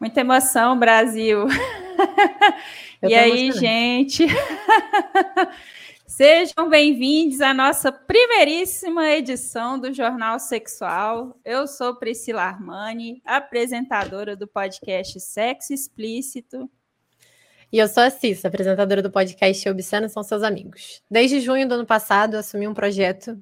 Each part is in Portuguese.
Muita emoção, Brasil. e aí, gente? Sejam bem-vindos à nossa primeiríssima edição do Jornal Sexual. Eu sou Priscila Armani, apresentadora do podcast Sexo Explícito. E eu sou a Cissa, apresentadora do podcast Obsceno São Seus Amigos. Desde junho do ano passado, assumi um projeto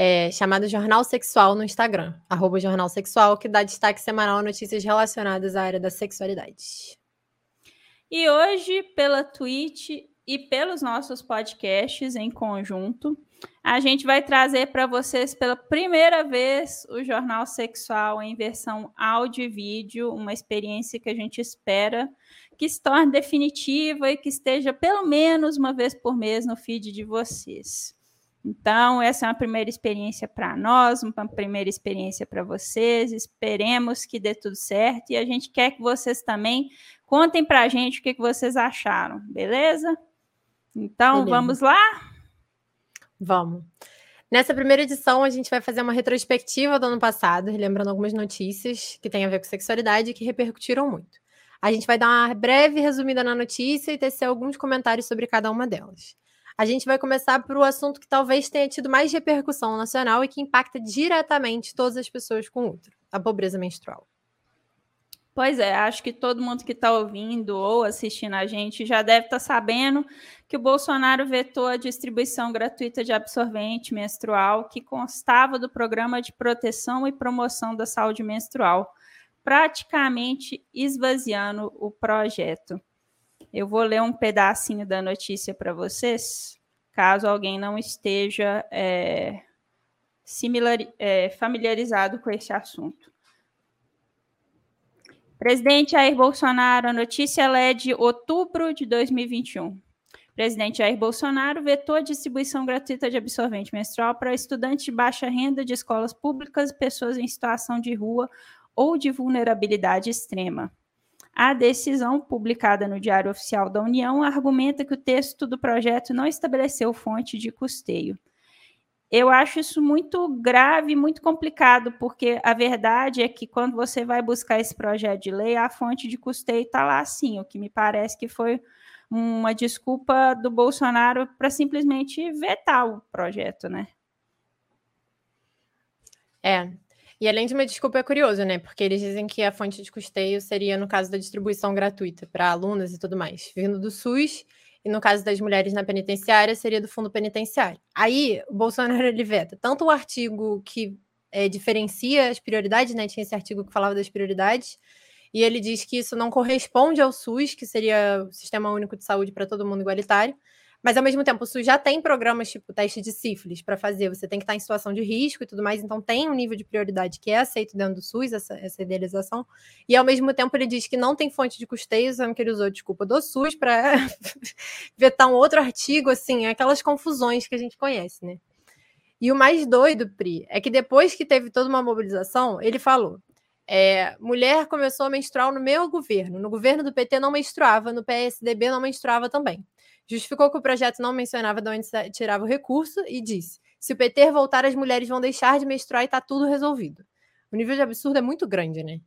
é, chamado Jornal Sexual no Instagram, arroba Jornal Sexual, que dá destaque semanal a notícias relacionadas à área da sexualidade. E hoje, pela Twitch e pelos nossos podcasts em conjunto, a gente vai trazer para vocês pela primeira vez o Jornal Sexual em versão áudio e vídeo, uma experiência que a gente espera que se torne definitiva e que esteja pelo menos uma vez por mês no feed de vocês. Então, essa é uma primeira experiência para nós, uma primeira experiência para vocês. Esperemos que dê tudo certo e a gente quer que vocês também contem para a gente o que, que vocês acharam, beleza? Então, beleza. vamos lá? Vamos. Nessa primeira edição, a gente vai fazer uma retrospectiva do ano passado, lembrando algumas notícias que têm a ver com sexualidade e que repercutiram muito. A gente vai dar uma breve resumida na notícia e tecer alguns comentários sobre cada uma delas. A gente vai começar por um assunto que talvez tenha tido mais repercussão nacional e que impacta diretamente todas as pessoas com útero, a pobreza menstrual. Pois é, acho que todo mundo que está ouvindo ou assistindo a gente já deve estar tá sabendo que o Bolsonaro vetou a distribuição gratuita de absorvente menstrual que constava do Programa de Proteção e Promoção da Saúde Menstrual, praticamente esvaziando o projeto. Eu vou ler um pedacinho da notícia para vocês, caso alguém não esteja é, similar, é, familiarizado com esse assunto. Presidente Jair Bolsonaro, a notícia é de outubro de 2021. Presidente Jair Bolsonaro vetou a distribuição gratuita de absorvente menstrual para estudantes de baixa renda de escolas públicas e pessoas em situação de rua ou de vulnerabilidade extrema. A decisão, publicada no Diário Oficial da União, argumenta que o texto do projeto não estabeleceu fonte de custeio. Eu acho isso muito grave, muito complicado, porque a verdade é que quando você vai buscar esse projeto de lei, a fonte de custeio está lá sim, o que me parece que foi uma desculpa do Bolsonaro para simplesmente vetar o projeto, né? É, e além de uma desculpa, é curioso, né? Porque eles dizem que a fonte de custeio seria no caso da distribuição gratuita para alunas e tudo mais, vindo do SUS, e no caso das mulheres na penitenciária, seria do fundo penitenciário. Aí, o Bolsonaro ele veta tanto o artigo que é, diferencia as prioridades, né? Tinha esse artigo que falava das prioridades, e ele diz que isso não corresponde ao SUS, que seria o Sistema Único de Saúde para todo mundo igualitário, mas ao mesmo tempo, o SUS já tem programas tipo teste de sífilis para fazer, você tem que estar em situação de risco e tudo mais, então tem um nível de prioridade que é aceito dentro do SUS, essa, essa idealização. E ao mesmo tempo ele diz que não tem fonte de custeio, sendo que ele usou desculpa do SUS para vetar um outro artigo, assim, aquelas confusões que a gente conhece, né? E o mais doido, Pri, é que depois que teve toda uma mobilização, ele falou: é, mulher começou a menstruar no meu governo. No governo do PT não menstruava, no PSDB não menstruava também. Justificou que o projeto não mencionava de onde tirava o recurso e disse: se o PT voltar, as mulheres vão deixar de menstruar e está tudo resolvido. O nível de absurdo é muito grande, né?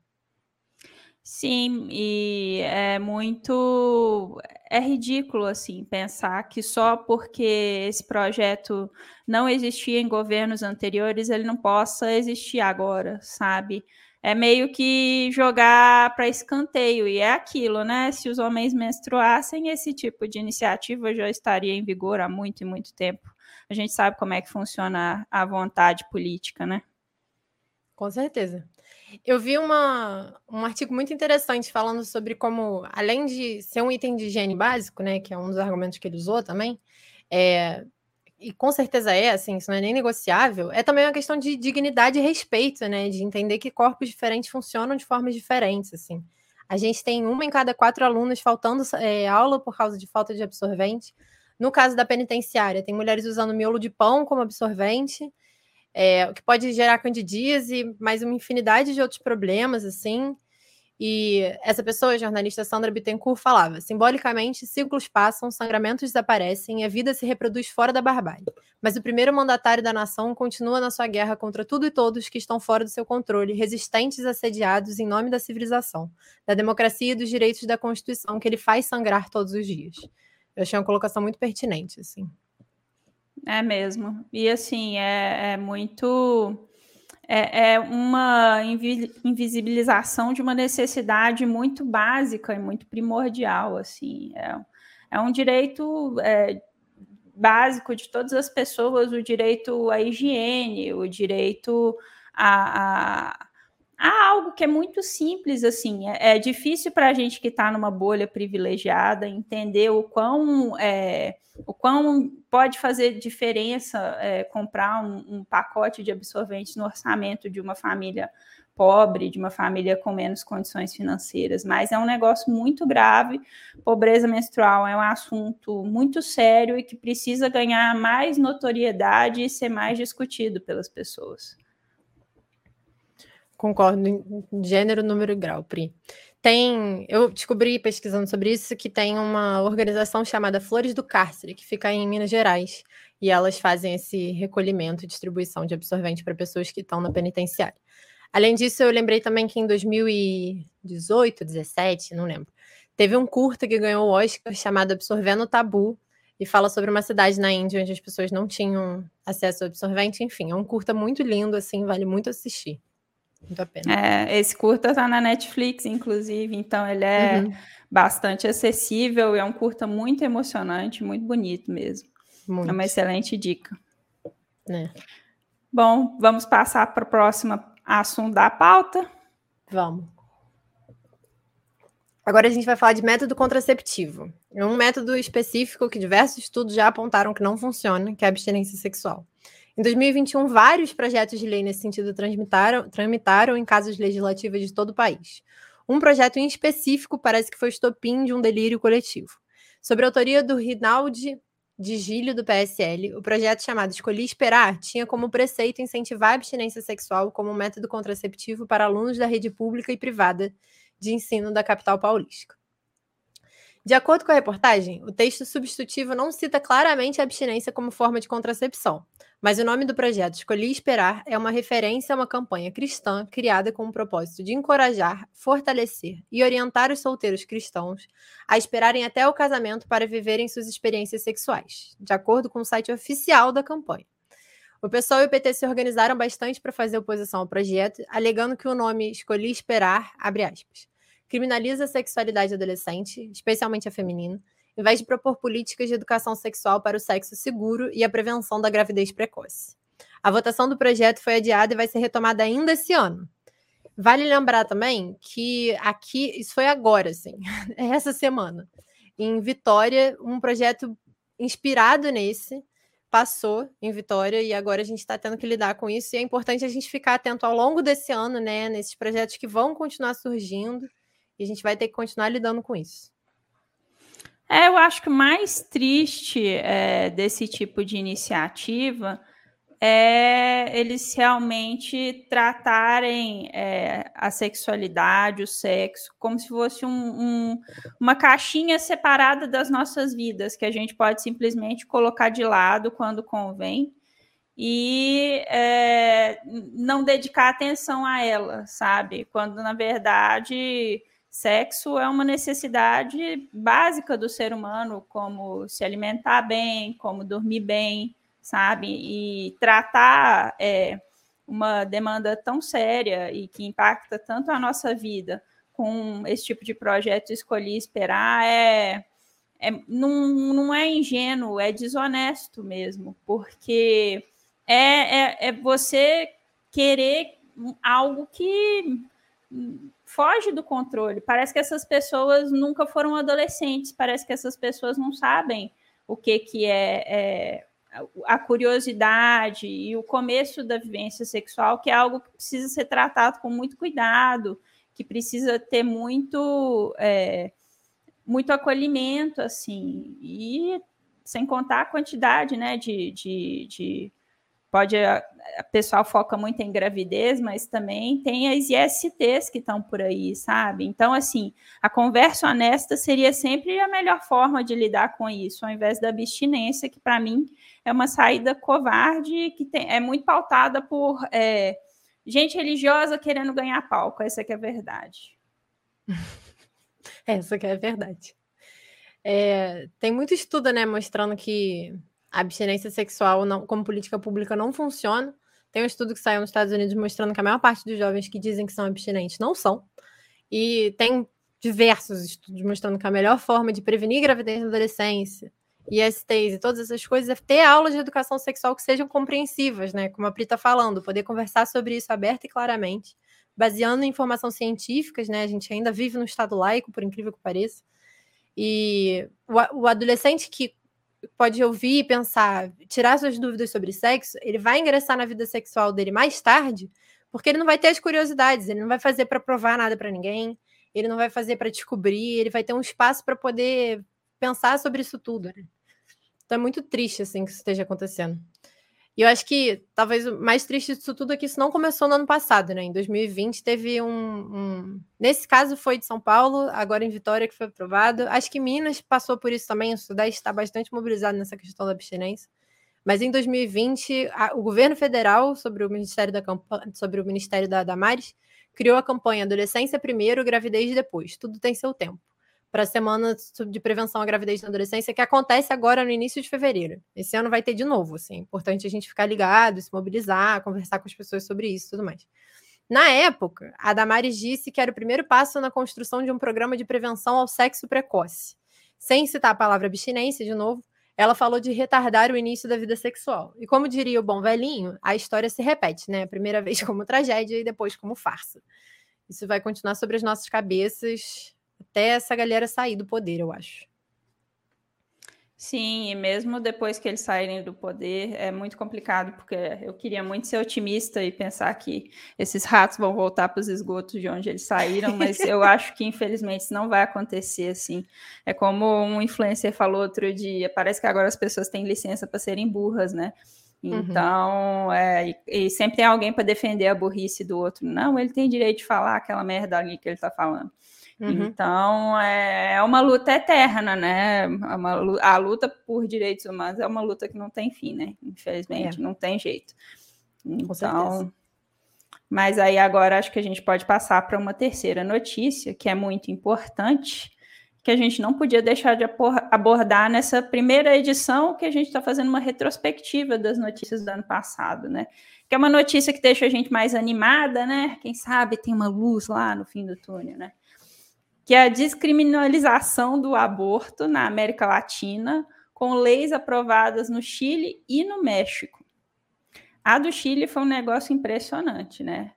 Sim, e é muito. É ridículo, assim, pensar que só porque esse projeto não existia em governos anteriores, ele não possa existir agora, sabe? É meio que jogar para escanteio, e é aquilo, né? Se os homens menstruassem, esse tipo de iniciativa já estaria em vigor há muito e muito tempo. A gente sabe como é que funciona a vontade política, né? Com certeza. Eu vi uma, um artigo muito interessante falando sobre como, além de ser um item de higiene básico, né, que é um dos argumentos que ele usou também, é, e com certeza é, assim, isso não é nem negociável, é também uma questão de dignidade e respeito, né? De entender que corpos diferentes funcionam de formas diferentes, assim. A gente tem uma em cada quatro alunos faltando é, aula por causa de falta de absorvente. No caso da penitenciária, tem mulheres usando miolo de pão como absorvente, é, o que pode gerar candidíase, mais uma infinidade de outros problemas, assim. E essa pessoa, a jornalista Sandra Bittencourt, falava: simbolicamente, ciclos passam, sangramentos desaparecem e a vida se reproduz fora da barbárie. Mas o primeiro mandatário da nação continua na sua guerra contra tudo e todos que estão fora do seu controle, resistentes assediados em nome da civilização, da democracia e dos direitos da Constituição que ele faz sangrar todos os dias. Eu achei uma colocação muito pertinente, assim. É mesmo. E assim, é, é muito é, é uma invisibilização de uma necessidade muito básica e muito primordial, assim, é, é um direito é, básico de todas as pessoas, o direito à higiene, o direito a, a há algo que é muito simples assim. É, é difícil para a gente que está numa bolha privilegiada entender o quão, é, o quão pode fazer diferença é, comprar um, um, pacote de absorventes no orçamento de uma família pobre, de uma família com menos condições financeiras. Mas é um negócio muito grave. Pobreza menstrual é um assunto muito sério e que precisa ganhar mais notoriedade e ser mais discutido pelas pessoas. Concordo gênero, número e grau, Pri. Tem, eu descobri pesquisando sobre isso que tem uma organização chamada Flores do Cárcere, que fica em Minas Gerais, e elas fazem esse recolhimento e distribuição de absorvente para pessoas que estão na penitenciária. Além disso, eu lembrei também que em 2018, 17, não lembro, teve um curta que ganhou o Oscar chamado Absorvendo o Tabu, e fala sobre uma cidade na Índia onde as pessoas não tinham acesso ao absorvente. Enfim, é um curta muito lindo, assim, vale muito assistir. Muito a pena. É, esse curta está na Netflix, inclusive, então ele é uhum. bastante acessível e é um curta muito emocionante, muito bonito mesmo. Muito. É uma excelente dica. É. Bom, vamos passar para o próximo assunto da pauta. Vamos. Agora a gente vai falar de método contraceptivo. É um método específico que diversos estudos já apontaram que não funciona, que é a abstinência sexual. Em 2021, vários projetos de lei nesse sentido tramitaram, tramitaram em casas legislativas de todo o país. Um projeto em específico parece que foi estopim de um delírio coletivo. Sobre a autoria do Rinaldi de Gílio, do PSL, o projeto chamado Escolhi Esperar tinha como preceito incentivar a abstinência sexual como método contraceptivo para alunos da rede pública e privada de ensino da capital paulista. De acordo com a reportagem, o texto substitutivo não cita claramente a abstinência como forma de contracepção, mas o nome do projeto Escolhi Esperar é uma referência a uma campanha cristã criada com o propósito de encorajar, fortalecer e orientar os solteiros cristãos a esperarem até o casamento para viverem suas experiências sexuais, de acordo com o site oficial da campanha. O pessoal e o PT se organizaram bastante para fazer oposição ao projeto, alegando que o nome Escolhi Esperar, abre aspas, criminaliza a sexualidade adolescente, especialmente a feminina, em vez de propor políticas de educação sexual para o sexo seguro e a prevenção da gravidez precoce. A votação do projeto foi adiada e vai ser retomada ainda esse ano. Vale lembrar também que aqui, isso foi agora, assim, essa semana. Em Vitória, um projeto inspirado nesse passou em Vitória e agora a gente está tendo que lidar com isso. E é importante a gente ficar atento ao longo desse ano, né, nesses projetos que vão continuar surgindo e a gente vai ter que continuar lidando com isso. É, eu acho que o mais triste é, desse tipo de iniciativa é eles realmente tratarem é, a sexualidade, o sexo, como se fosse um, um, uma caixinha separada das nossas vidas, que a gente pode simplesmente colocar de lado quando convém e é, não dedicar atenção a ela, sabe? Quando, na verdade, Sexo é uma necessidade básica do ser humano, como se alimentar bem, como dormir bem, sabe? E tratar é, uma demanda tão séria e que impacta tanto a nossa vida com esse tipo de projeto escolhi esperar é, é não, não é ingênuo, é desonesto mesmo, porque é, é, é você querer algo que foge do controle. Parece que essas pessoas nunca foram adolescentes, parece que essas pessoas não sabem o que, que é, é a curiosidade e o começo da vivência sexual, que é algo que precisa ser tratado com muito cuidado, que precisa ter muito, é, muito acolhimento, assim, e sem contar a quantidade né, de, de, de pode a pessoal foca muito em gravidez, mas também tem as ISTs que estão por aí, sabe? Então, assim, a conversa honesta seria sempre a melhor forma de lidar com isso, ao invés da abstinência, que para mim é uma saída covarde, que tem, é muito pautada por é, gente religiosa querendo ganhar palco. Essa que é a verdade. Essa que é a verdade. É, tem muito estudo, né, mostrando que a abstinência sexual não, como política pública não funciona. Tem um estudo que saiu nos Estados Unidos mostrando que a maior parte dos jovens que dizem que são abstinentes não são. E tem diversos estudos mostrando que a melhor forma de prevenir gravidez na adolescência, ISTs e todas essas coisas é ter aulas de educação sexual que sejam compreensivas, né? Como a Pri está falando, poder conversar sobre isso aberto e claramente, baseando em informações científicas, né? A gente ainda vive no estado laico, por incrível que pareça. E o, o adolescente que pode ouvir e pensar, tirar suas dúvidas sobre sexo, ele vai ingressar na vida sexual dele mais tarde, porque ele não vai ter as curiosidades, ele não vai fazer para provar nada para ninguém, ele não vai fazer para descobrir, ele vai ter um espaço para poder pensar sobre isso tudo. Né? Então é muito triste assim que isso esteja acontecendo. E eu acho que talvez o mais triste disso tudo é que isso não começou no ano passado, né? Em 2020 teve um, um, Nesse caso foi de São Paulo, agora em Vitória que foi aprovado. Acho que Minas passou por isso também, o Sudeste está bastante mobilizado nessa questão da abstinência. Mas em 2020, a, o governo federal, sobre o Ministério da, sobre o Ministério da Damares, criou a campanha Adolescência Primeiro, Gravidez Depois. Tudo tem seu tempo para a semana de prevenção à gravidez na adolescência, que acontece agora no início de fevereiro. Esse ano vai ter de novo, assim. Importante a gente ficar ligado, se mobilizar, conversar com as pessoas sobre isso e tudo mais. Na época, a Damares disse que era o primeiro passo na construção de um programa de prevenção ao sexo precoce. Sem citar a palavra abstinência, de novo, ela falou de retardar o início da vida sexual. E como diria o bom velhinho, a história se repete, né? A primeira vez como tragédia e depois como farsa. Isso vai continuar sobre as nossas cabeças até essa galera sair do poder, eu acho. Sim, e mesmo depois que eles saírem do poder, é muito complicado, porque eu queria muito ser otimista e pensar que esses ratos vão voltar para os esgotos de onde eles saíram, mas eu acho que infelizmente isso não vai acontecer assim. É como um influencer falou outro dia, parece que agora as pessoas têm licença para serem burras, né? Uhum. Então, uhum. é, e, e, sempre tem alguém para defender a burrice do outro. Não, ele tem direito de falar aquela merda ali que ele está falando. Uhum. Então, é, é uma luta eterna, né? É uma, a luta por direitos humanos é uma luta que não tem fim, né? Infelizmente, é. não tem jeito. Então, mas aí agora acho que a gente pode passar para uma terceira notícia, que é muito importante, que a gente não podia deixar de abordar nessa primeira edição, que a gente está fazendo uma retrospectiva das notícias do ano passado, né? Que é uma notícia que deixa a gente mais animada, né? Quem sabe tem uma luz lá no fim do túnel, né? Que é a descriminalização do aborto na América Latina, com leis aprovadas no Chile e no México. A do Chile foi um negócio impressionante, né?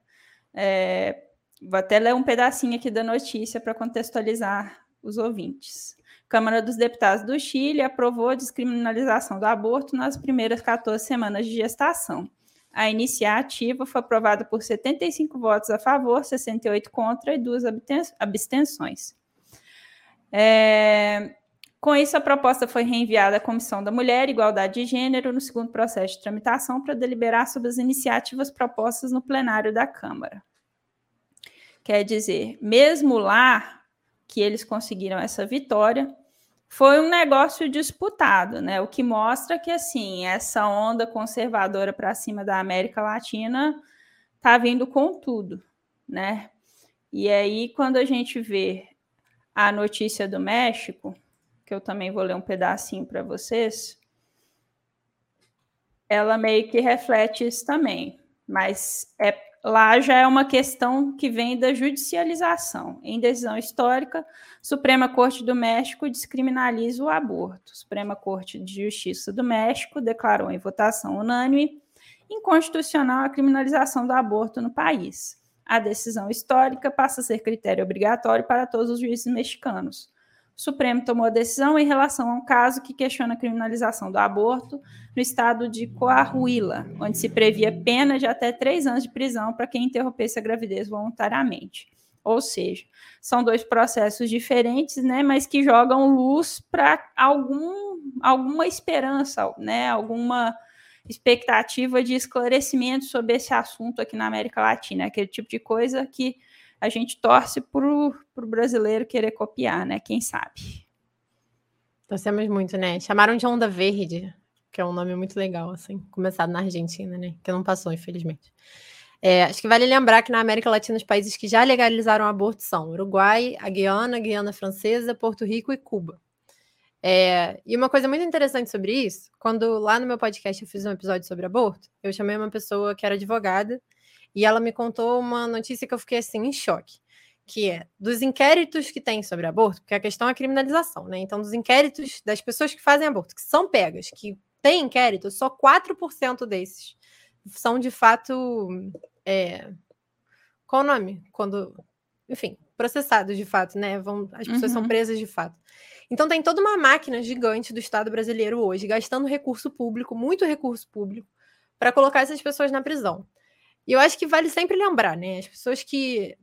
É, vou até ler um pedacinho aqui da notícia para contextualizar os ouvintes. Câmara dos Deputados do Chile aprovou a descriminalização do aborto nas primeiras 14 semanas de gestação. A iniciativa foi aprovada por 75 votos a favor, 68 contra e duas abstenções. É, com isso, a proposta foi reenviada à Comissão da Mulher e Igualdade de Gênero no segundo processo de tramitação para deliberar sobre as iniciativas propostas no plenário da Câmara. Quer dizer, mesmo lá que eles conseguiram essa vitória, foi um negócio disputado, né? O que mostra que assim essa onda conservadora para cima da América Latina tá vindo com tudo, né? E aí quando a gente vê a notícia do México, que eu também vou ler um pedacinho para vocês, ela meio que reflete isso também, mas é lá já é uma questão que vem da judicialização. Em decisão histórica, Suprema Corte do México descriminaliza o aborto. Suprema Corte de Justiça do México declarou em votação unânime inconstitucional a criminalização do aborto no país. A decisão histórica passa a ser critério obrigatório para todos os juízes mexicanos. O Supremo tomou a decisão em relação a um caso que questiona a criminalização do aborto no estado de Coahuila, onde se previa pena de até três anos de prisão para quem interrompesse a gravidez voluntariamente. Ou seja, são dois processos diferentes, né, mas que jogam luz para algum, alguma esperança, né, alguma expectativa de esclarecimento sobre esse assunto aqui na América Latina, aquele tipo de coisa que a gente torce para o brasileiro querer copiar, né? Quem sabe? Torcemos muito, né? Chamaram de Onda Verde, que é um nome muito legal, assim, começado na Argentina, né? Que não passou, infelizmente. É, acho que vale lembrar que na América Latina os países que já legalizaram o aborto são Uruguai, a Guiana, a Guiana Francesa, Porto Rico e Cuba. É, e uma coisa muito interessante sobre isso, quando lá no meu podcast eu fiz um episódio sobre aborto, eu chamei uma pessoa que era advogada e ela me contou uma notícia que eu fiquei assim em choque, que é dos inquéritos que tem sobre aborto, porque a questão é a criminalização, né? Então, dos inquéritos das pessoas que fazem aborto, que são pegas, que têm inquérito, só 4% desses são de fato é, qual o nome? Quando, enfim, processados de fato, né? Vão, as pessoas uhum. são presas de fato. Então tem toda uma máquina gigante do Estado brasileiro hoje, gastando recurso público, muito recurso público, para colocar essas pessoas na prisão. E eu acho que vale sempre lembrar, né? As pessoas que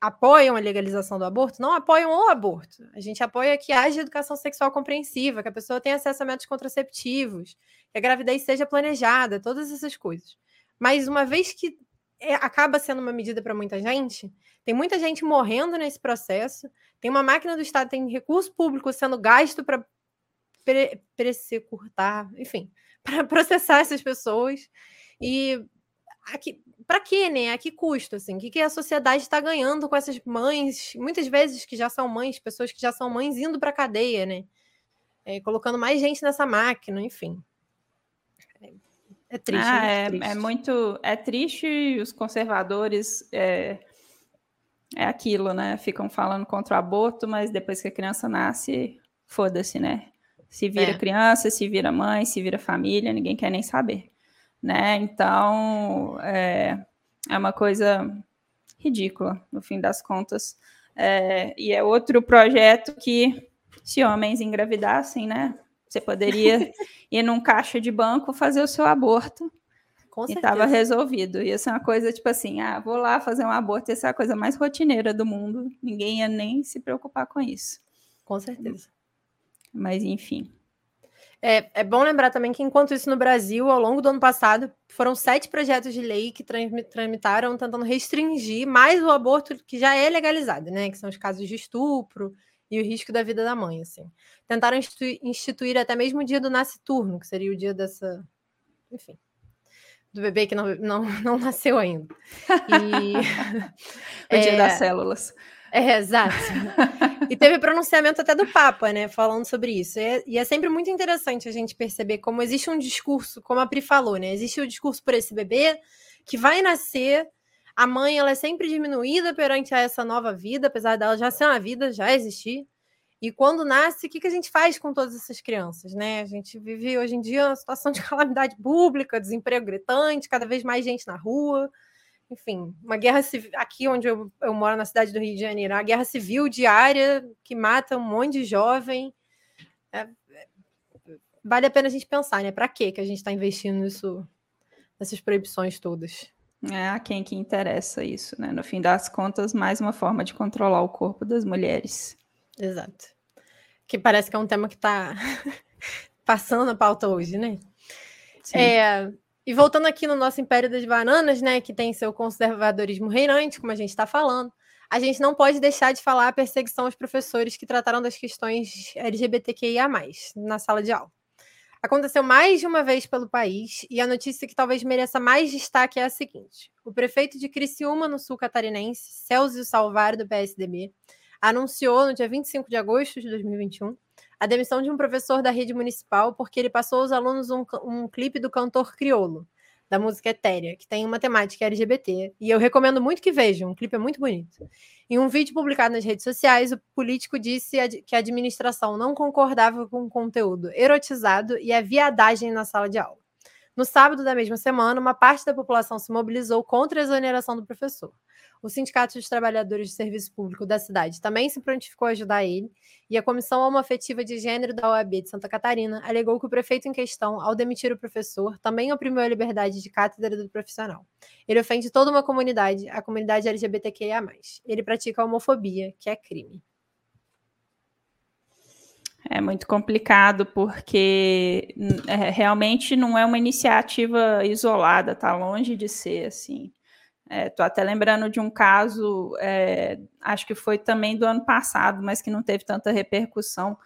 apoiam a legalização do aborto não apoiam o aborto. A gente apoia que haja educação sexual compreensiva, que a pessoa tenha acesso a métodos contraceptivos, que a gravidez seja planejada, todas essas coisas. Mas uma vez que é, acaba sendo uma medida para muita gente. Tem muita gente morrendo nesse processo. Tem uma máquina do Estado, tem recurso público sendo gasto para pre curtar, enfim, para processar essas pessoas. E para quê, né? A que custo? Assim? O que, que a sociedade está ganhando com essas mães, muitas vezes que já são mães, pessoas que já são mães indo para a cadeia, né? É, colocando mais gente nessa máquina, enfim. É triste, ah, é, é, triste. é, muito. É triste os conservadores. É, é aquilo, né? Ficam falando contra o aborto, mas depois que a criança nasce, foda-se, né? Se vira é. criança, se vira mãe, se vira família, ninguém quer nem saber, né? Então, é, é uma coisa ridícula, no fim das contas. É, e é outro projeto que, se homens engravidassem, né? Você poderia ir num caixa de banco fazer o seu aborto. Com e estava resolvido. Ia ser uma coisa tipo assim: ah, vou lá fazer um aborto, ia ser a coisa mais rotineira do mundo. Ninguém ia nem se preocupar com isso. Com certeza. Mas, enfim. É, é, bom lembrar também que, enquanto isso no Brasil, ao longo do ano passado, foram sete projetos de lei que tramitaram tentando restringir mais o aborto que já é legalizado, né? Que são os casos de estupro, e o risco da vida da mãe, assim. Tentaram instituir, instituir até mesmo o dia do nasciturno, que seria o dia dessa, enfim, do bebê que não, não, não nasceu ainda. E, o é, dia das células. É, exato. e teve pronunciamento até do Papa, né, falando sobre isso. E é, e é, sempre muito interessante a gente perceber como existe um discurso, como a Pri falou, né? Existe o discurso por esse bebê que vai nascer a mãe ela é sempre diminuída perante essa nova vida, apesar dela já ser uma vida, já existir. E quando nasce, o que, que a gente faz com todas essas crianças, né? A gente vive hoje em dia uma situação de calamidade pública, desemprego gritante, cada vez mais gente na rua. Enfim, uma guerra civil. Aqui onde eu, eu moro, na cidade do Rio de Janeiro, uma guerra civil diária que mata um monte de jovem. É, é, vale a pena a gente pensar, né? Para que a gente está investindo nisso, nessas proibições todas? É a quem que interessa isso, né? No fim das contas, mais uma forma de controlar o corpo das mulheres. Exato. Que parece que é um tema que está passando a pauta hoje, né? Sim. É, e voltando aqui no nosso Império das Bananas, né, que tem seu conservadorismo reinante, como a gente está falando, a gente não pode deixar de falar a perseguição aos professores que trataram das questões LGBTQIA+, na sala de aula. Aconteceu mais de uma vez pelo país e a notícia que talvez mereça mais destaque é a seguinte: o prefeito de Criciúma, no sul catarinense, Celso Salvar, do PSDB, anunciou no dia 25 de agosto de 2021 a demissão de um professor da rede municipal porque ele passou aos alunos um, um clipe do cantor criolo, da música Etérea, que tem uma temática LGBT, e eu recomendo muito que vejam, o clipe é muito bonito. Em um vídeo publicado nas redes sociais, o político disse que a administração não concordava com o conteúdo erotizado e a viadagem na sala de aula. No sábado da mesma semana, uma parte da população se mobilizou contra a exoneração do professor. O Sindicato dos Trabalhadores de Serviço Público da cidade também se prontificou a ajudar ele, e a Comissão Homoafetiva de Gênero da OAB de Santa Catarina alegou que o prefeito em questão, ao demitir o professor, também oprimiu a liberdade de cátedra do profissional. Ele ofende toda uma comunidade, a comunidade LGBTQIA. Ele pratica homofobia, que é crime. É muito complicado porque é, realmente não é uma iniciativa isolada, tá longe de ser assim. Estou é, até lembrando de um caso, é, acho que foi também do ano passado, mas que não teve tanta repercussão,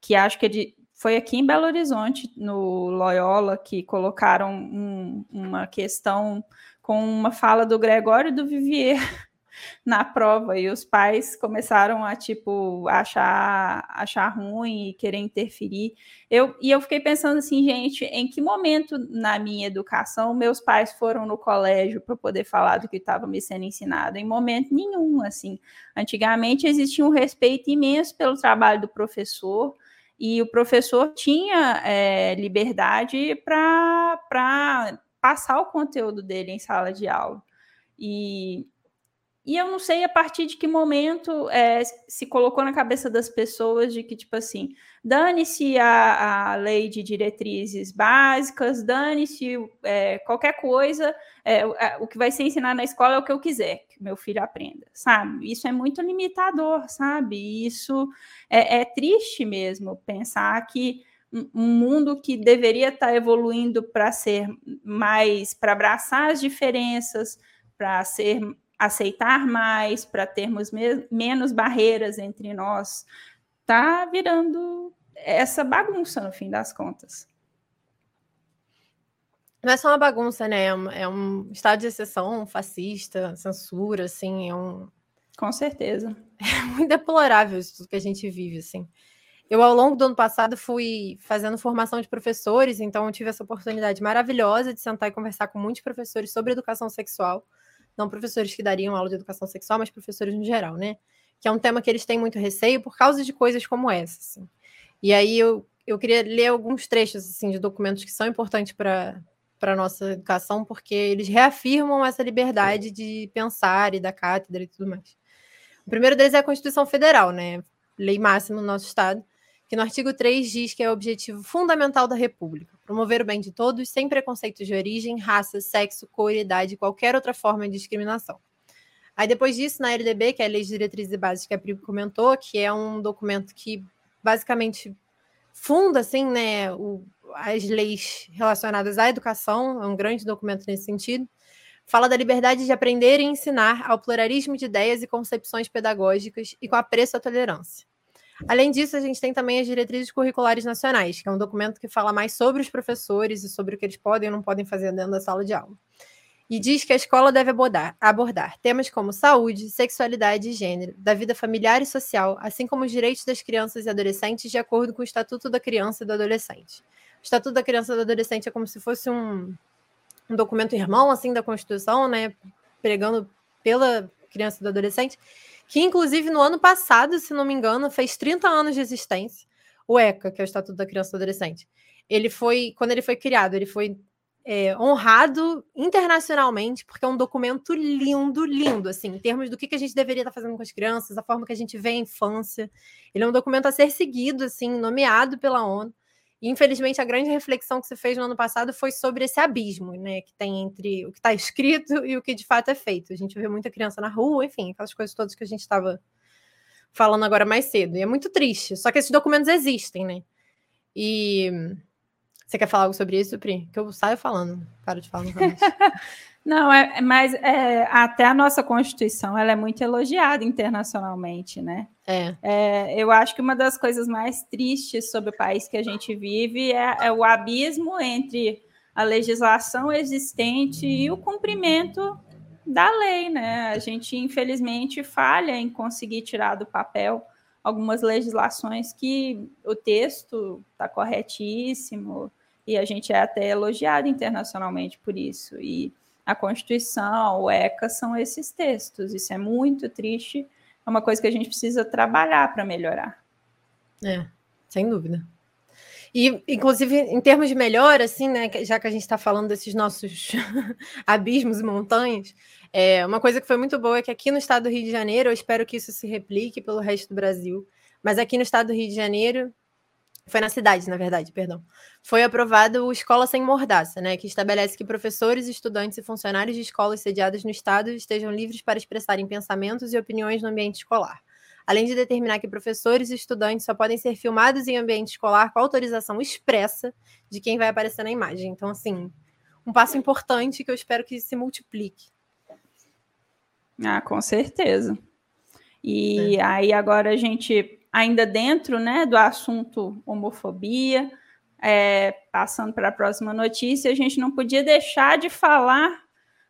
que acho que ele foi aqui em Belo Horizonte, no Loyola, que colocaram um, uma questão com uma fala do Gregório do Vivier na prova e os pais começaram a tipo achar achar ruim e querer interferir. Eu e eu fiquei pensando assim, gente, em que momento na minha educação meus pais foram no colégio para poder falar do que estava me sendo ensinado? Em momento nenhum, assim. Antigamente existia um respeito imenso pelo trabalho do professor e o professor tinha é, liberdade para passar o conteúdo dele em sala de aula. E e eu não sei a partir de que momento é, se colocou na cabeça das pessoas de que, tipo assim, dane-se a, a lei de diretrizes básicas, dane-se é, qualquer coisa, é, o que vai ser ensinado na escola é o que eu quiser que meu filho aprenda, sabe? Isso é muito limitador, sabe? Isso é, é triste mesmo pensar que um mundo que deveria estar evoluindo para ser mais, para abraçar as diferenças, para ser aceitar mais, para termos me menos barreiras entre nós, tá virando essa bagunça no fim das contas. Não é só uma bagunça, né? É um, é um estado de exceção fascista, censura, assim, é um. Com certeza. É muito deplorável isso tudo que a gente vive, assim. Eu, ao longo do ano passado, fui fazendo formação de professores, então eu tive essa oportunidade maravilhosa de sentar e conversar com muitos professores sobre educação sexual não professores que dariam aula de educação sexual, mas professores no geral, né? Que é um tema que eles têm muito receio por causa de coisas como essa. Assim. E aí eu, eu queria ler alguns trechos assim, de documentos que são importantes para para a nossa educação, porque eles reafirmam essa liberdade de pensar e da cátedra e tudo mais. O primeiro deles é a Constituição Federal, né? Lei máxima no nosso Estado, que no artigo 3 diz que é o objetivo fundamental da República, promover o bem de todos sem preconceitos de origem, raça, sexo, cor, idade e qualquer outra forma de discriminação. Aí depois disso, na LDB, que é a Lei de Diretrizes e Bases que a Pri comentou, que é um documento que basicamente funda assim, né, o, as leis relacionadas à educação, é um grande documento nesse sentido. Fala da liberdade de aprender e ensinar ao pluralismo de ideias e concepções pedagógicas e com apreço à tolerância. Além disso, a gente tem também as diretrizes curriculares nacionais, que é um documento que fala mais sobre os professores e sobre o que eles podem ou não podem fazer dentro da sala de aula. E diz que a escola deve abordar, abordar temas como saúde, sexualidade e gênero, da vida familiar e social, assim como os direitos das crianças e adolescentes, de acordo com o Estatuto da Criança e do Adolescente. O Estatuto da Criança e do Adolescente é como se fosse um, um documento irmão assim da Constituição, né, pregando pela criança e do adolescente, que inclusive no ano passado, se não me engano, fez 30 anos de existência, o ECA, que é o Estatuto da Criança e do Adolescente. Ele foi, quando ele foi criado, ele foi é, honrado internacionalmente, porque é um documento lindo, lindo, assim, em termos do que, que a gente deveria estar fazendo com as crianças, a forma que a gente vê a infância. Ele é um documento a ser seguido, assim, nomeado pela ONU. Infelizmente, a grande reflexão que você fez no ano passado foi sobre esse abismo, né, que tem entre o que está escrito e o que de fato é feito. A gente vê muita criança na rua, enfim, aquelas coisas todas que a gente estava falando agora mais cedo. E é muito triste. Só que esses documentos existem, né? E você quer falar algo sobre isso, Pri? Que eu saio falando, paro de falar Não, é, é, mas é, até a nossa Constituição ela é muito elogiada internacionalmente, né? É. é. Eu acho que uma das coisas mais tristes sobre o país que a gente vive é, é o abismo entre a legislação existente e o cumprimento da lei, né? A gente, infelizmente, falha em conseguir tirar do papel algumas legislações que o texto está corretíssimo e a gente é até elogiado internacionalmente por isso. E a Constituição, o ECA, são esses textos. Isso é muito triste, é uma coisa que a gente precisa trabalhar para melhorar. É, sem dúvida. E, inclusive, em termos de melhora, assim, né, já que a gente está falando desses nossos abismos e montanhas, é, uma coisa que foi muito boa é que aqui no estado do Rio de Janeiro, eu espero que isso se replique pelo resto do Brasil, mas aqui no estado do Rio de Janeiro, foi na cidade, na verdade, perdão. Foi aprovado o Escola Sem Mordaça, né, que estabelece que professores, estudantes e funcionários de escolas sediadas no estado estejam livres para expressarem pensamentos e opiniões no ambiente escolar. além de determinar que professores e estudantes só podem ser filmados em ambiente escolar com autorização expressa de quem vai aparecer na imagem. Então, assim, um passo importante que eu espero que se multiplique. Ah, com certeza. E é. aí agora a gente, ainda dentro né, do assunto homofobia, é, passando para a próxima notícia, a gente não podia deixar de falar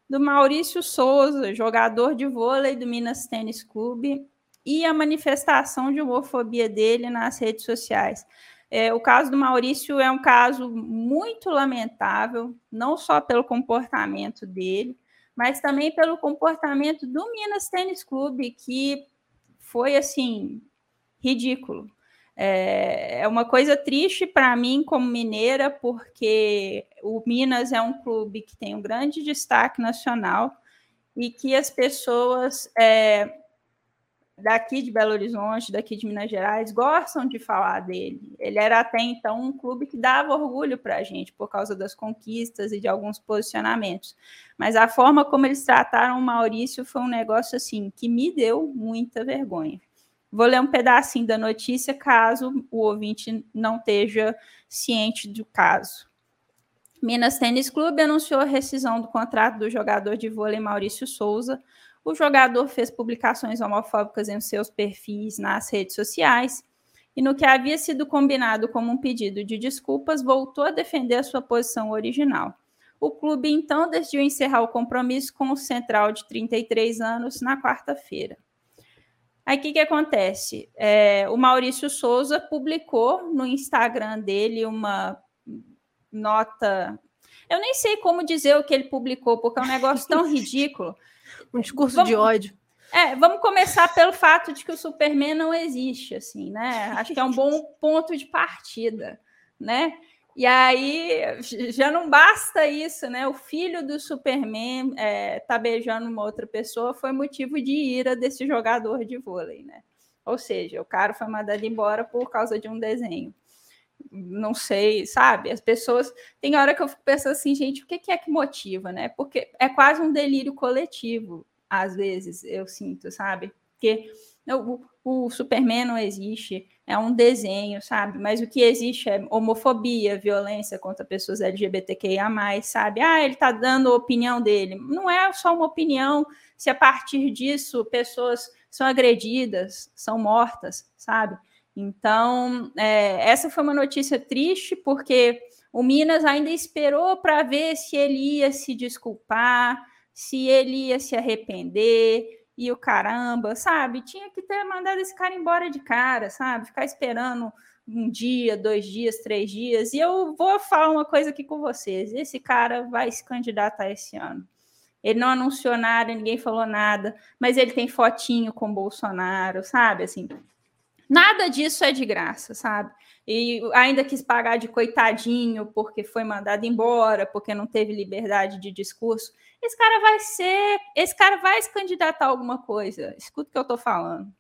do Maurício Souza, jogador de vôlei do Minas Tênis Clube, e a manifestação de homofobia dele nas redes sociais. É, o caso do Maurício é um caso muito lamentável, não só pelo comportamento dele, mas também pelo comportamento do Minas Tênis Clube, que foi assim ridículo. É, é uma coisa triste para mim como mineira, porque o Minas é um clube que tem um grande destaque nacional e que as pessoas é, daqui de Belo Horizonte, daqui de Minas Gerais, gostam de falar dele. Ele era até então um clube que dava orgulho para a gente por causa das conquistas e de alguns posicionamentos. Mas a forma como eles trataram o Maurício foi um negócio assim que me deu muita vergonha. Vou ler um pedacinho da notícia caso o ouvinte não esteja ciente do caso. Minas Tênis Clube anunciou a rescisão do contrato do jogador de vôlei Maurício Souza o jogador fez publicações homofóbicas em seus perfis nas redes sociais e, no que havia sido combinado como um pedido de desculpas, voltou a defender a sua posição original. O clube então decidiu encerrar o compromisso com o Central de 33 anos na quarta-feira. Aí o que, que acontece? É, o Maurício Souza publicou no Instagram dele uma nota. Eu nem sei como dizer o que ele publicou, porque é um negócio tão ridículo um discurso vamos, de ódio. É, vamos começar pelo fato de que o Superman não existe, assim, né? Acho que é um bom ponto de partida, né? E aí já não basta isso, né? O filho do Superman é, tá beijando uma outra pessoa foi motivo de ira desse jogador de vôlei, né? Ou seja, o cara foi mandado embora por causa de um desenho. Não sei, sabe? As pessoas. Tem hora que eu fico pensando assim, gente, o que é que motiva, né? Porque é quase um delírio coletivo às vezes, eu sinto, sabe? Porque o, o Superman não existe, é um desenho, sabe? Mas o que existe é homofobia, violência contra pessoas LGBTQIA, sabe? Ah, ele tá dando a opinião dele. Não é só uma opinião, se a partir disso pessoas são agredidas, são mortas, sabe? Então, é, essa foi uma notícia triste, porque o Minas ainda esperou para ver se ele ia se desculpar, se ele ia se arrepender e o caramba, sabe? Tinha que ter mandado esse cara embora de cara, sabe? Ficar esperando um dia, dois dias, três dias. E eu vou falar uma coisa aqui com vocês: esse cara vai se candidatar esse ano. Ele não anunciou nada, ninguém falou nada, mas ele tem fotinho com Bolsonaro, sabe? Assim, nada disso é de graça, sabe? E ainda quis pagar de coitadinho porque foi mandado embora, porque não teve liberdade de discurso esse cara vai ser, esse cara vai se candidatar a alguma coisa. Escuta o que eu tô falando.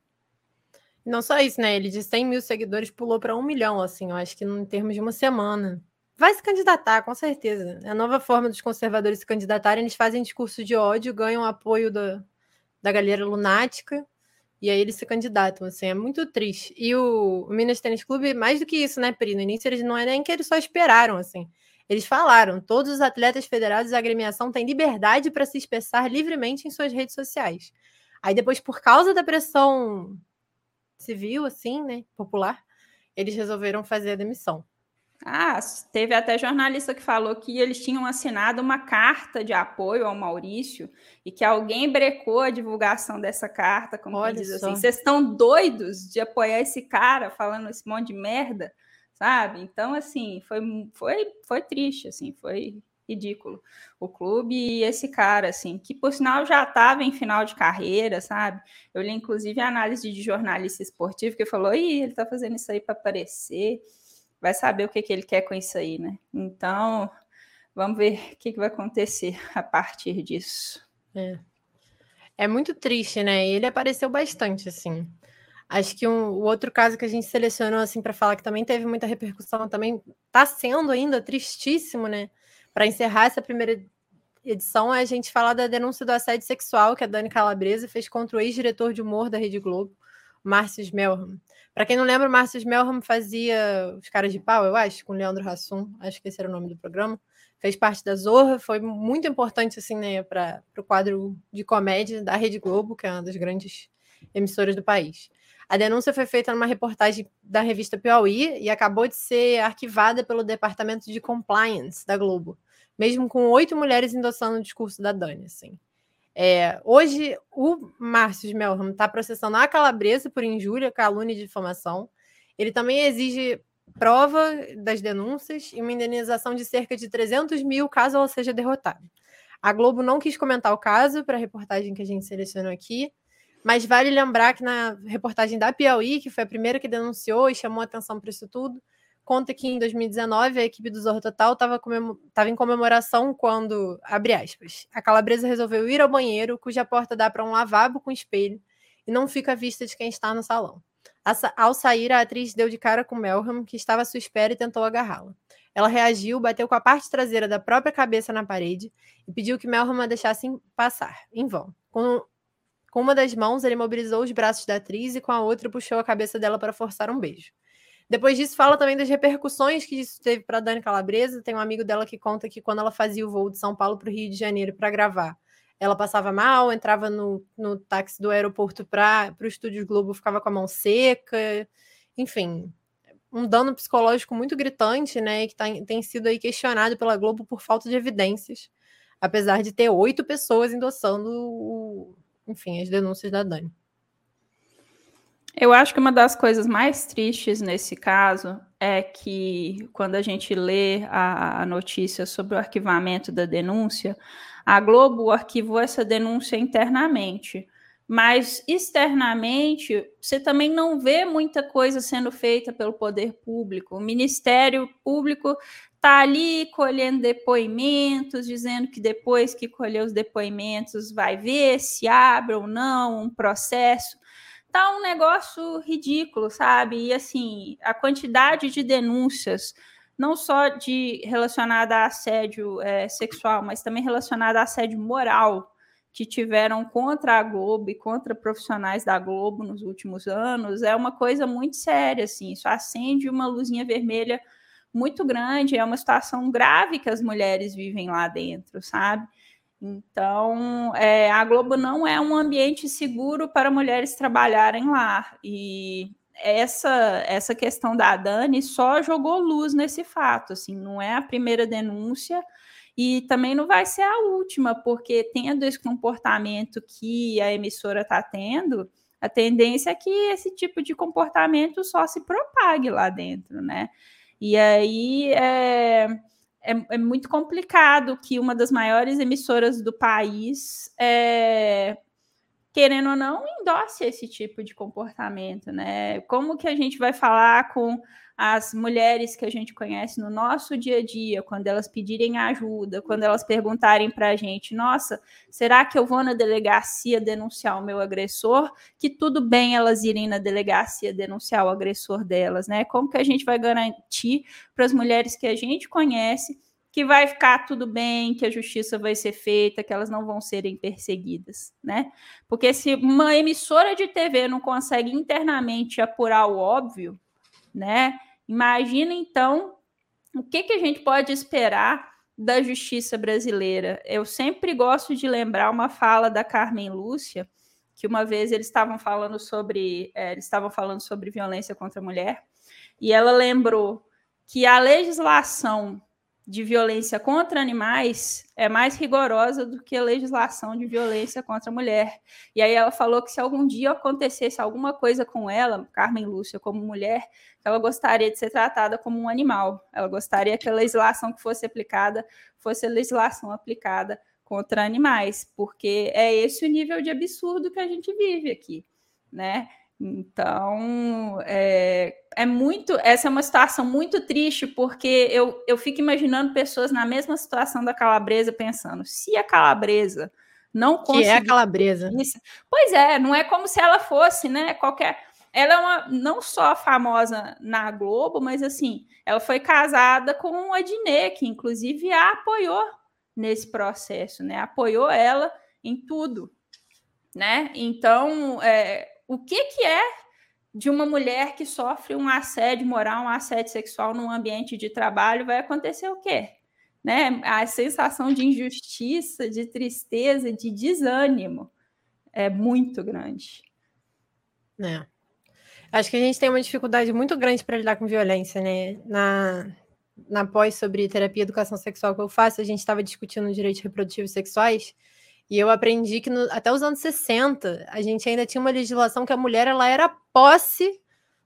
Não só isso, né? Ele de 100 mil seguidores pulou para um milhão, assim, eu acho que em termos de uma semana. Vai se candidatar, com certeza. É a nova forma dos conservadores se candidatarem. Eles fazem discurso de ódio, ganham apoio da, da galera lunática, e aí eles se candidatam, assim, é muito triste. E o, o Minas Tênis Clube, mais do que isso, né, Pri? No início eles não é nem que eles só esperaram, assim. Eles falaram: todos os atletas federados da agremiação têm liberdade para se expressar livremente em suas redes sociais. Aí depois, por causa da pressão civil, assim, né, popular, eles resolveram fazer a demissão. Ah, teve até jornalista que falou que eles tinham assinado uma carta de apoio ao Maurício e que alguém brecou a divulgação dessa carta, como Olha diz só. assim, vocês estão doidos de apoiar esse cara falando esse monte de merda? Sabe? Então, assim, foi, foi, foi triste, assim, foi ridículo. O clube e esse cara, assim, que por sinal já estava em final de carreira, sabe? Eu li, inclusive, a análise de jornalista esportivo que falou: Ih, ele tá fazendo isso aí para aparecer, vai saber o que, que ele quer com isso aí, né? Então, vamos ver o que, que vai acontecer a partir disso. É. É muito triste, né? Ele apareceu bastante, assim. Acho que um, o outro caso que a gente selecionou assim para falar que também teve muita repercussão, também está sendo ainda tristíssimo, né? Para encerrar essa primeira edição, é a gente falar da denúncia do assédio sexual que a Dani Calabresa fez contra o ex-diretor de humor da Rede Globo, Márcio Melham. Para quem não lembra, Márcio Melham fazia Os Caras de Pau, eu acho, com Leandro Hassum, acho que esse era o nome do programa. Fez parte da Zorra, foi muito importante assim, né, para o quadro de comédia da Rede Globo, que é uma das grandes emissoras do país. A denúncia foi feita numa reportagem da revista Piauí e acabou de ser arquivada pelo Departamento de Compliance da Globo, mesmo com oito mulheres endossando o discurso da Dani. Assim. É, hoje, o Márcio Melham está processando a Calabresa por injúria, calúnia e difamação. Ele também exige prova das denúncias e uma indenização de cerca de 300 mil caso ela seja derrotada. A Globo não quis comentar o caso para a reportagem que a gente selecionou aqui, mas vale lembrar que na reportagem da Piauí, que foi a primeira que denunciou e chamou atenção para isso tudo, conta que em 2019 a equipe do Zorro Total estava em comemoração quando, abre aspas, a calabresa resolveu ir ao banheiro, cuja porta dá para um lavabo com espelho e não fica à vista de quem está no salão. Ao sair, a atriz deu de cara com Melham, que estava à sua espera e tentou agarrá-la. Ela reagiu, bateu com a parte traseira da própria cabeça na parede e pediu que Melham a deixasse passar, em vão. Com, com uma das mãos, ele mobilizou os braços da atriz e com a outra puxou a cabeça dela para forçar um beijo. Depois disso, fala também das repercussões que isso teve para Dani Calabresa. Tem um amigo dela que conta que quando ela fazia o voo de São Paulo para o Rio de Janeiro para gravar, ela passava mal, entrava no, no táxi do aeroporto para o Estúdio Globo, ficava com a mão seca, enfim, um dano psicológico muito gritante, né? Que tá, tem sido aí questionado pela Globo por falta de evidências, apesar de ter oito pessoas endossando, o, enfim, as denúncias da Dani. Eu acho que uma das coisas mais tristes nesse caso é que, quando a gente lê a, a notícia sobre o arquivamento da denúncia, a Globo arquivou essa denúncia internamente, mas externamente você também não vê muita coisa sendo feita pelo poder público. O Ministério Público está ali colhendo depoimentos, dizendo que depois que colher os depoimentos vai ver se abre ou não um processo tá um negócio ridículo, sabe? E assim, a quantidade de denúncias, não só de relacionada a assédio é, sexual, mas também relacionada a assédio moral que tiveram contra a Globo e contra profissionais da Globo nos últimos anos, é uma coisa muito séria, assim, isso acende uma luzinha vermelha muito grande, é uma situação grave que as mulheres vivem lá dentro, sabe? Então, é, a Globo não é um ambiente seguro para mulheres trabalharem lá. E essa, essa questão da Dani só jogou luz nesse fato. Assim, não é a primeira denúncia e também não vai ser a última, porque tendo esse comportamento que a emissora está tendo, a tendência é que esse tipo de comportamento só se propague lá dentro, né? E aí é é, é, muito complicado que uma das maiores emissoras do país, é, querendo ou não, endosse esse tipo de comportamento, né? Como que a gente vai falar com as mulheres que a gente conhece no nosso dia a dia, quando elas pedirem ajuda, quando elas perguntarem para a gente: nossa, será que eu vou na delegacia denunciar o meu agressor? Que tudo bem elas irem na delegacia denunciar o agressor delas, né? Como que a gente vai garantir para as mulheres que a gente conhece que vai ficar tudo bem, que a justiça vai ser feita, que elas não vão serem perseguidas, né? Porque se uma emissora de TV não consegue internamente apurar o óbvio, né? Imagina então o que, que a gente pode esperar da justiça brasileira. Eu sempre gosto de lembrar uma fala da Carmen Lúcia, que uma vez eles estavam falando sobre é, eles estavam falando sobre violência contra a mulher, e ela lembrou que a legislação de violência contra animais é mais rigorosa do que a legislação de violência contra a mulher. E aí ela falou que se algum dia acontecesse alguma coisa com ela, Carmen Lúcia, como mulher, ela gostaria de ser tratada como um animal. Ela gostaria que a legislação que fosse aplicada fosse a legislação aplicada contra animais, porque é esse o nível de absurdo que a gente vive aqui, né? Então, é, é muito. Essa é uma situação muito triste, porque eu, eu fico imaginando pessoas na mesma situação da calabresa, pensando: se a calabresa não conseguir. Que é a calabresa. Isso, pois é, não é como se ela fosse, né? Qualquer. Ela é uma não só famosa na Globo, mas assim, ela foi casada com a Dinê, que inclusive a apoiou nesse processo, né? Apoiou ela em tudo, né? Então, é, o que, que é de uma mulher que sofre um assédio moral, um assédio sexual no ambiente de trabalho, vai acontecer o quê? Né? A sensação de injustiça, de tristeza, de desânimo é muito grande. É. Acho que a gente tem uma dificuldade muito grande para lidar com violência, né? Na, na pós sobre terapia e educação sexual que eu faço, a gente estava discutindo direitos reprodutivos sexuais, e eu aprendi que no, até os anos 60, a gente ainda tinha uma legislação que a mulher ela era posse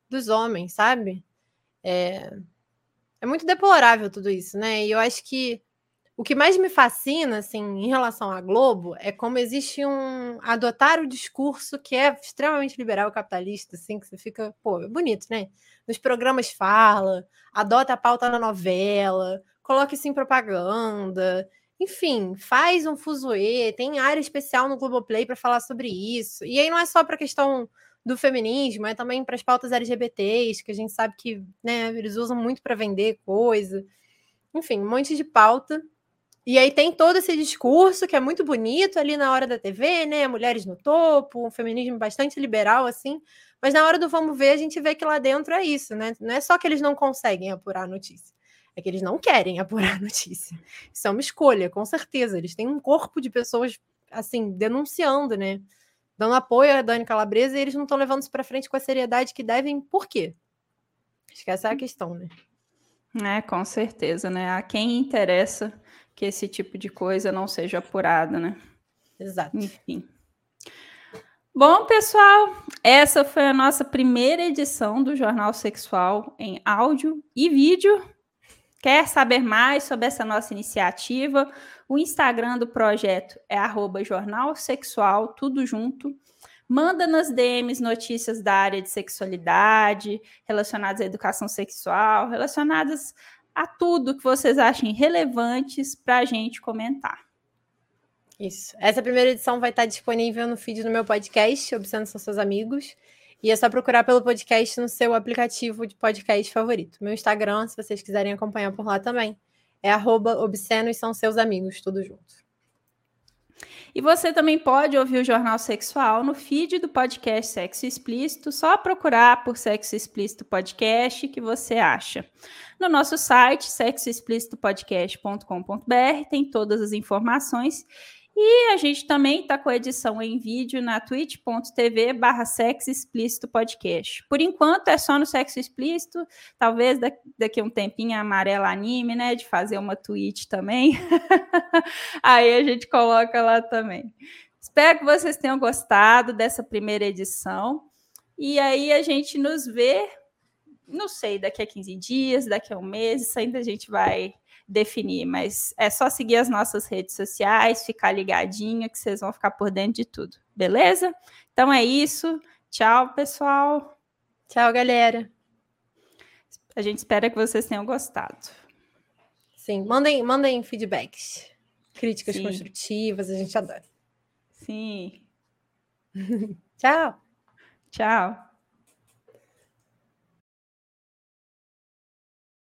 dos homens, sabe? É, é muito deplorável tudo isso, né? E eu acho que o que mais me fascina, assim, em relação à Globo, é como existe um adotar o discurso que é extremamente liberal capitalista, assim, que você fica, pô, é bonito, né? Nos programas fala, adota a pauta na novela, coloca isso em propaganda, enfim, faz um fuzuê, tem área especial no Globoplay para falar sobre isso. E aí não é só para a questão do feminismo, é também para as pautas LGBTs, que a gente sabe que né, eles usam muito para vender coisa. Enfim, um monte de pauta. E aí tem todo esse discurso que é muito bonito ali na hora da TV, né? Mulheres no topo, um feminismo bastante liberal, assim. Mas na hora do vamos ver, a gente vê que lá dentro é isso, né? Não é só que eles não conseguem apurar a notícia é que eles não querem apurar a notícia. Isso é uma escolha, com certeza. Eles têm um corpo de pessoas, assim, denunciando, né? Dando apoio a Dani Calabresa e eles não estão levando isso para frente com a seriedade que devem. Por quê? Acho que essa é a questão, né? É, com certeza, né? A quem interessa que esse tipo de coisa não seja apurada, né? Exato. Enfim. Bom, pessoal, essa foi a nossa primeira edição do Jornal Sexual em áudio e vídeo. Quer saber mais sobre essa nossa iniciativa? O Instagram do projeto é @jornalsexual, tudo junto. Manda nas DMs notícias da área de sexualidade, relacionadas à educação sexual, relacionadas a tudo que vocês achem relevantes para a gente comentar. Isso. Essa primeira edição vai estar disponível no feed do meu podcast, São Seus Amigos. E é só procurar pelo podcast no seu aplicativo de podcast favorito. Meu Instagram, se vocês quiserem acompanhar por lá também, é obscenos são seus amigos, tudo junto. E você também pode ouvir o Jornal Sexual no feed do podcast Sexo Explícito, só procurar por Sexo Explícito Podcast que você acha. No nosso site, sexoexplicitopodcast.com.br, tem todas as informações e a gente também está com a edição em vídeo na twitch.tv barra sexo explícito podcast. Por enquanto é só no sexo explícito, talvez daqui a um tempinho a amarela anime, né, de fazer uma tweet também. Aí a gente coloca lá também. Espero que vocês tenham gostado dessa primeira edição. E aí a gente nos vê, não sei, daqui a 15 dias, daqui a um mês, isso ainda a gente vai definir, mas é só seguir as nossas redes sociais, ficar ligadinho que vocês vão ficar por dentro de tudo, beleza? Então é isso. Tchau, pessoal. Tchau, galera. A gente espera que vocês tenham gostado. Sim, mandem, mandem feedbacks, críticas Sim. construtivas, a gente adora. Sim. Tchau. Tchau.